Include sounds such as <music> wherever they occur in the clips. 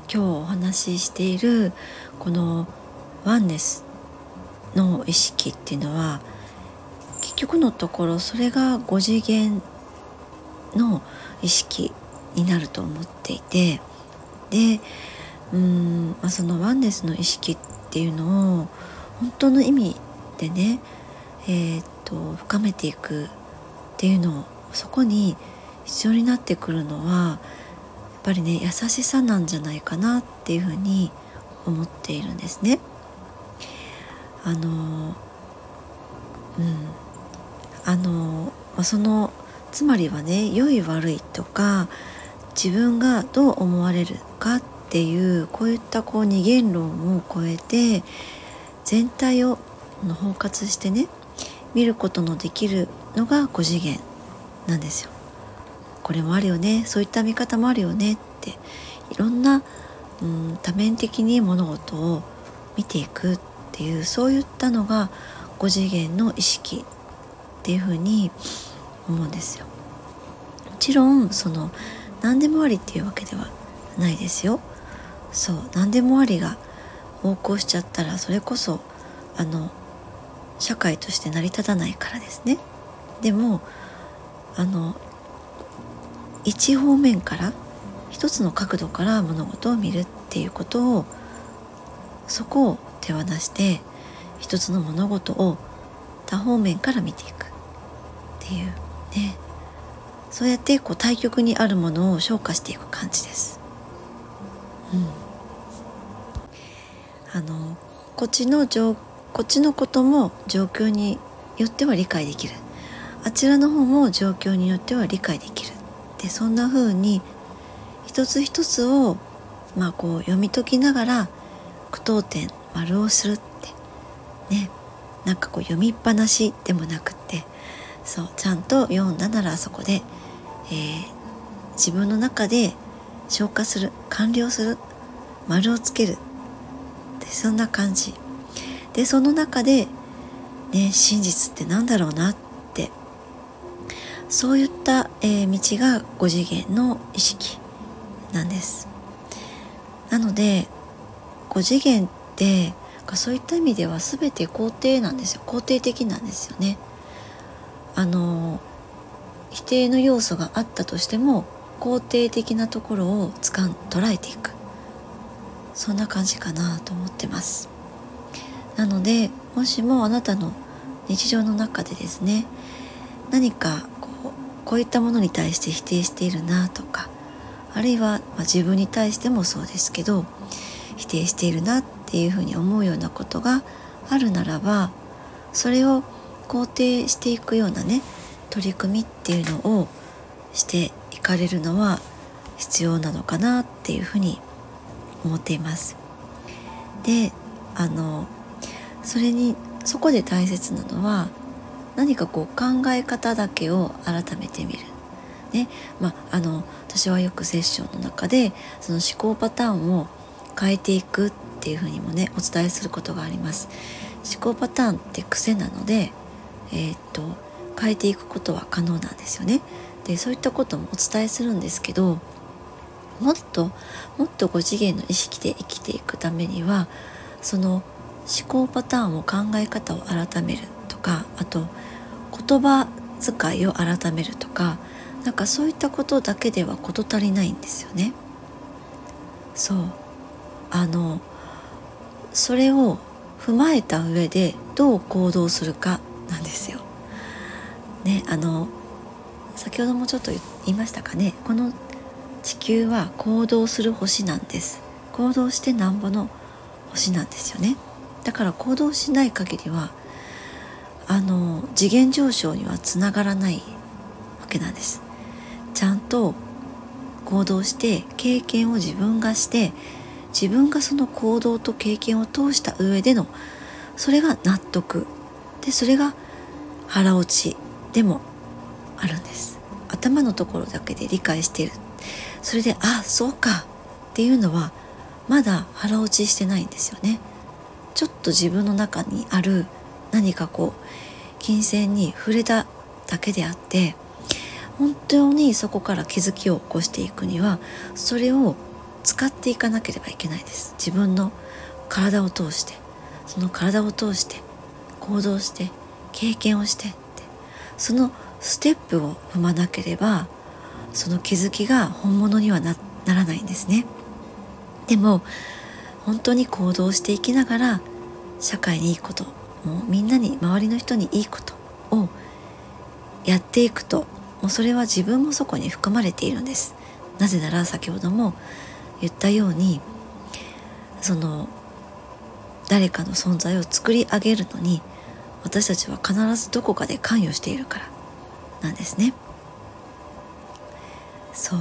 今日お話ししているこのワンネスの意識っていうのは結局のところそれが5次元の意識になると思っていてでうん、まあ、そのワンネスの意識っていうのを本当の意味でね、えー、っと深めていくっていうのをそこに必要になってくるのはぱりね優しさなんじゃないかなっていうふうに思っているんですね。あのうんあのそのつまりはね良い悪いとか自分がどう思われるかっていうこういったこう二元論を超えて全体を包括してね見ることのできるのが5次元なんですよ。これもあるよねそういった見方もあるよねっていろんな、うん、多面的に物事を見ていくっていうそういったのが5次元の意識っていうふうに思うんですよ。もちろんその何でもありっていうわけではないですよ。そう何でもありが横行しちゃったらそれこそあの社会として成り立たないからですね。でもあの一方面から一つの角度から物事を見るっていうことをそこを手放して一つの物事を多方面から見ていく。っていうね。そうやってこう対極にあるものを消化していく感じです。うん、あのこっちのこっちのことも状況によっては理解できる。あちらの方も状況によっては理解できる。でそんな風に一つ一つをまあこう読み解きながら句読点丸をするって。ね。なんかこう読みっぱなしでもなくって。そうちゃんと読んだならそこで、えー、自分の中で消化する完了する丸をつける。でそんな感じ。でその中でね真実って何だろうなってそういった、えー、道が5次元の意識なんです。なので5次元ってそういった意味では全て肯定なんですよ。肯定的なんですよね。あの否定の要素があったとしても肯定的なところをつかん捉えていく。そんな感じかなと思ってます。なのでもしもあなたの日常の中でですね何かこういったものに対して否定しているなとかあるいは、ま、自分に対してもそうですけど否定しているなっていうふうに思うようなことがあるならばそれを肯定していくようなね取り組みっていうのをしていかれるのは必要なのかなっていうふうに思っています。であのそれにそこで大切なのは何かこう考え方だけを改めてみる。ねまあ、あの私はよくセッションの中でその思考パターンを変えていくっていうふうにもねお伝えすることがあります思考パターンって癖なのでえー、っと変えていくことは可能なんですよねでそういったこともお伝えするんですけどもっともっと5次元の意識で生きていくためにはその思考パターンを考え方を改めるとかあと言葉遣いを改めるとかなんかそういったことだけでは事足りないんですよね。そうあのそれを踏まえた上でどう行動するかなんですよ。ねあの先ほどもちょっと言いましたかねこの地球は行動する星なんです行動してなんぼの星なんですよねだから行動しない限りはあの次元上昇にはつながらないわけなんです。ちゃんと行動して経験を自分がして自分がその行動と経験を通した上でのそれが納得。でそれが腹落ちでもあるんです。頭のところだけで理解している。それであそうか。っていうのはまだ腹落ちしてないんですよね。ちょっと自分の中にある何かこう金銭に触れただけであって本当にそこから気づきを起こしていくにはそれを使っていかなければいけないです。自分の体を通してその体を通して行動して経験をしてってそのステップを踏まなければその気づきが本物にはならないんですね。でも本当に行動していきながら社会にいいこともうみんなに周りの人にいいことをやっていくともうそれは自分もそこに含まれているんですなぜなら先ほども言ったようにその誰かの存在を作り上げるのに私たちは必ずどこかで関与しているからなんですね。そう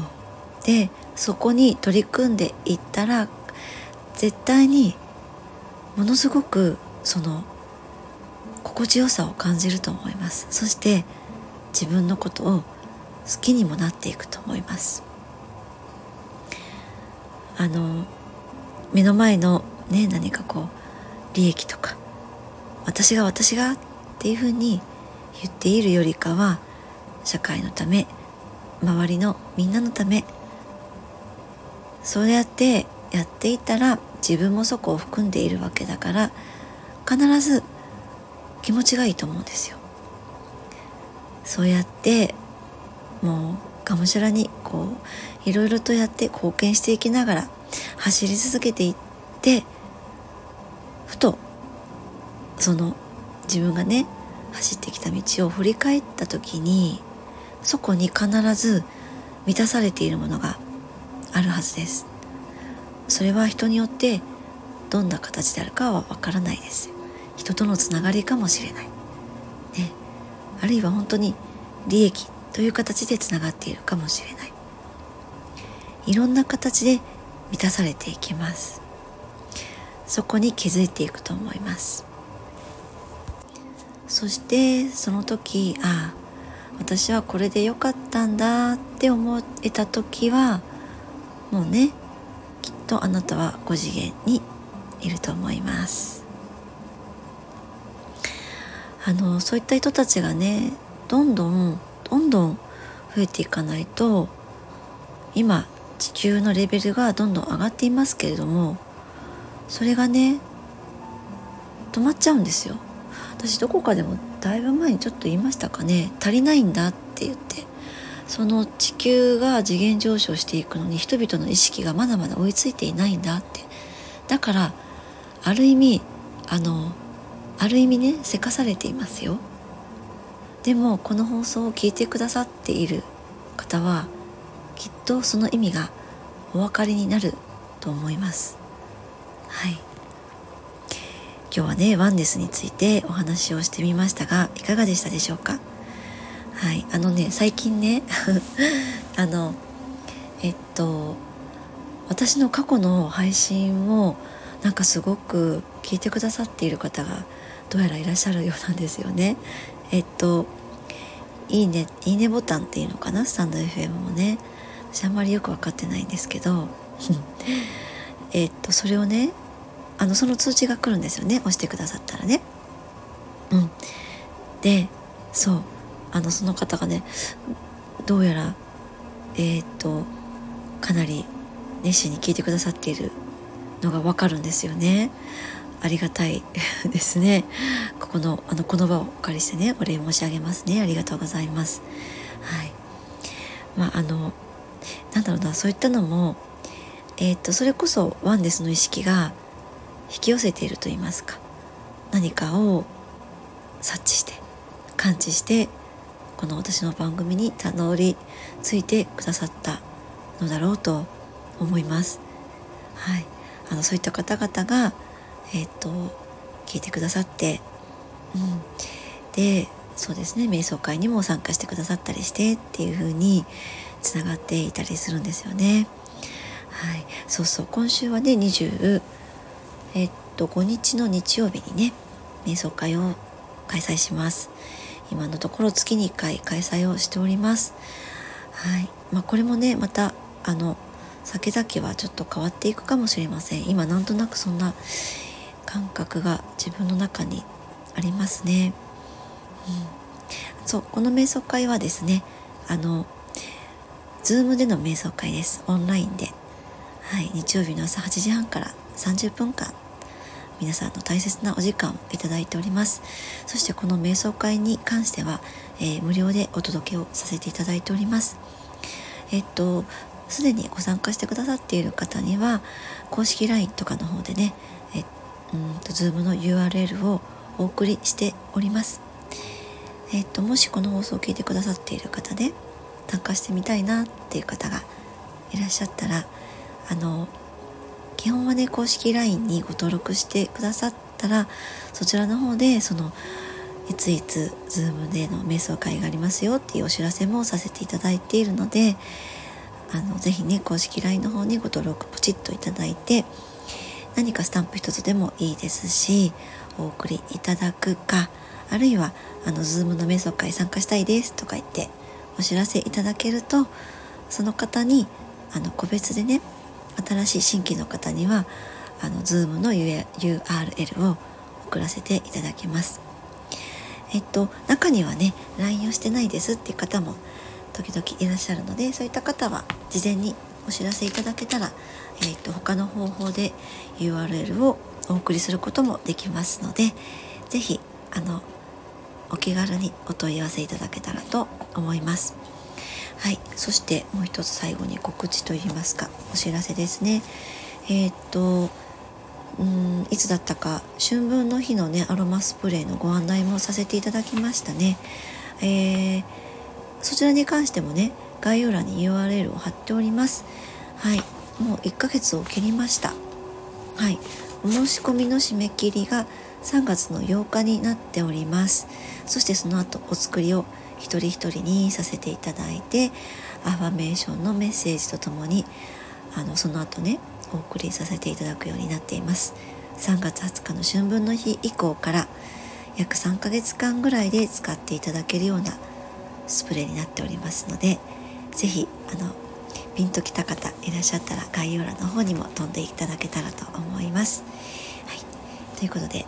でそこに取り組んでいったら絶対にものすごくその心地よさを感じると思います。そして自分のことを好きにもなっていくと思います。あの目の前のね何かこう利益とか私が私がっていうふうに言っているよりかは社会のため周りのみんなのためそうやってやっていたら自分もそこを含んでいるわけだから必ず気持ちがいいと思うんですよ。そうやってもうがむしゃらにこういろいろとやって貢献していきながら走り続けていってふとその自分がね走ってきた道を振り返った時にそこに必ず満たされているものがあるはずですそれは人によってどんな形であるかはわからないです人とのつながりかもしれない、ね、あるいは本当に利益という形でつながっているかもしれない。いろんな形で満たされていきます。そこに気づいていくと思います。そしてその時ああ私はこれで良かったんだって思えた時はもうねきっとあなたは5次元にいると思います。あのそういった人たちがねどんどんどんどん増えていかないと今地球のレベルがどんどん上がっていますけれどもそれがね止まっちゃうんですよ。私どこかでもだいぶ前にちょっと言いましたかね足りないんだって言ってその地球が次元上昇していくのに人々の意識がまだまだ追いついていないんだって。だからある意味あのある意味ねせかされていますよ。でもこの放送を聞いてくださっている方はきっとその意味がお分かりになると思います。はい。今日はねワンネスについてお話をしてみましたがいかがでしたでしょうか？はい。あのね最近ね <laughs> あのえっと私の過去の配信をなんかすごく聞いてくださっている方がどうやらいらっしゃるようなんですよね。えっといいねいいねボタンっていうのかな？スタンド FM もね。私あんまりよく分かってないんですけど。えっとそれをねあのその通知が来るんですよね？押してくださったらね。うん、でそう。あのその方がねどうやらえっ、とかなり熱心に聞いてくださっているのがわかるんですよね。ありがたい <laughs> ですね。ここのあのこの場をお借りしてねお礼申し上げますね。ありがとうございます。はい。まああのなんだろうなそういったのもえっ、とそれこそワンデスの意識が引き寄せていると言いますか何かを察知して感知してこの私の番組にたどり着いてくださったのだろうと思います。はい、あのそういった方々が、えー、と聞いてくださって、うん、でそうですね瞑想会にも参加してくださったりしてっていう風につながっていたりするんですよね。はい、そうそう今週はね20えっと5日の日曜日にね瞑想会を開催します。今のところ月に1回開催をしております。はい。まあ、これもね、また、あの、先々はちょっと変わっていくかもしれません。今なんとなくそんな感覚が自分の中にありますね。うん。そう、この瞑想会はですね、あの、ズームでの瞑想会です。オンラインで。はい日曜日の朝8時半から30分間皆さんの大切なお時間をいただいておりますそしてこの瞑想会に関しては、えー、無料でお届けをさせていただいておりますえっとすでにご参加してくださっている方には公式 LINE とかの方でねうんと Zoom の URL をお送りしております。えっともしこの放送を聞いてくださっている方で参加してみたいなっていう方がいらっしゃったらあの基本はね公式 LINE にご登録してくださったらそちらの方でそのいついつ Zoom での瞑想会がありますよっていうお知らせもさせていただいているのであのぜひね公式 LINE の方にご登録ポチッといただいて何かスタンプ一つでもいいですしお送りいただくかあるいはあの Zoom の瞑想会参加したいですとか言ってお知らせいただけるとその方にあの個別でね新しい新規の方にはあの Zoom の URL を送らせていただきます。えっと中にはね LINE をしてないですっていう方も時々いらっしゃるのでそういった方は事前にお知らせいただけたら、えっと他の方法で URL をお送りすることもできますので是非あのお気軽にお問い合わせいただけたらと思います。はい、そしてもう一つ最後に告知といいますかお知らせですね。えー、っとうんいつだったか春分の日のねアロマスプレーのご案内もさせていただきましたね。えー、そちらに関してもね概要欄に URL を貼っております。はい、もう1ヶ月を切りました。はい、お申し込みの締め切りが3月の8日になっております。そしてその後お作りを一人一人にさせていただいてアファメーションのメッセージとともにあのその後ねお送りさせていただくようになっています3月20日の春分の日以降から約3ヶ月間ぐらいで使っていただけるようなスプレーになっておりますので是非あのピンときた方いらっしゃったら概要欄の方にも飛んでいただけたらと思います。はい、ということで、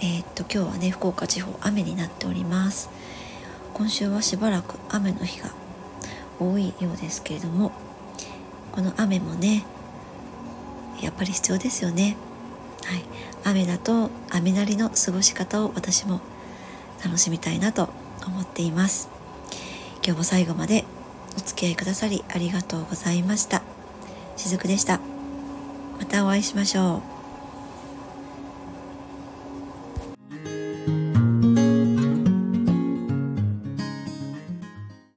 えー、っと今日はね福岡地方雨になっております。今週はしばらく雨の日が多いようですけれどもこの雨もねやっぱり必要ですよねはい雨だと雨なりの過ごし方を私も楽しみたいなと思っています今日も最後までお付き合いくださりありがとうございました。しずくでした。またお会いしましょう。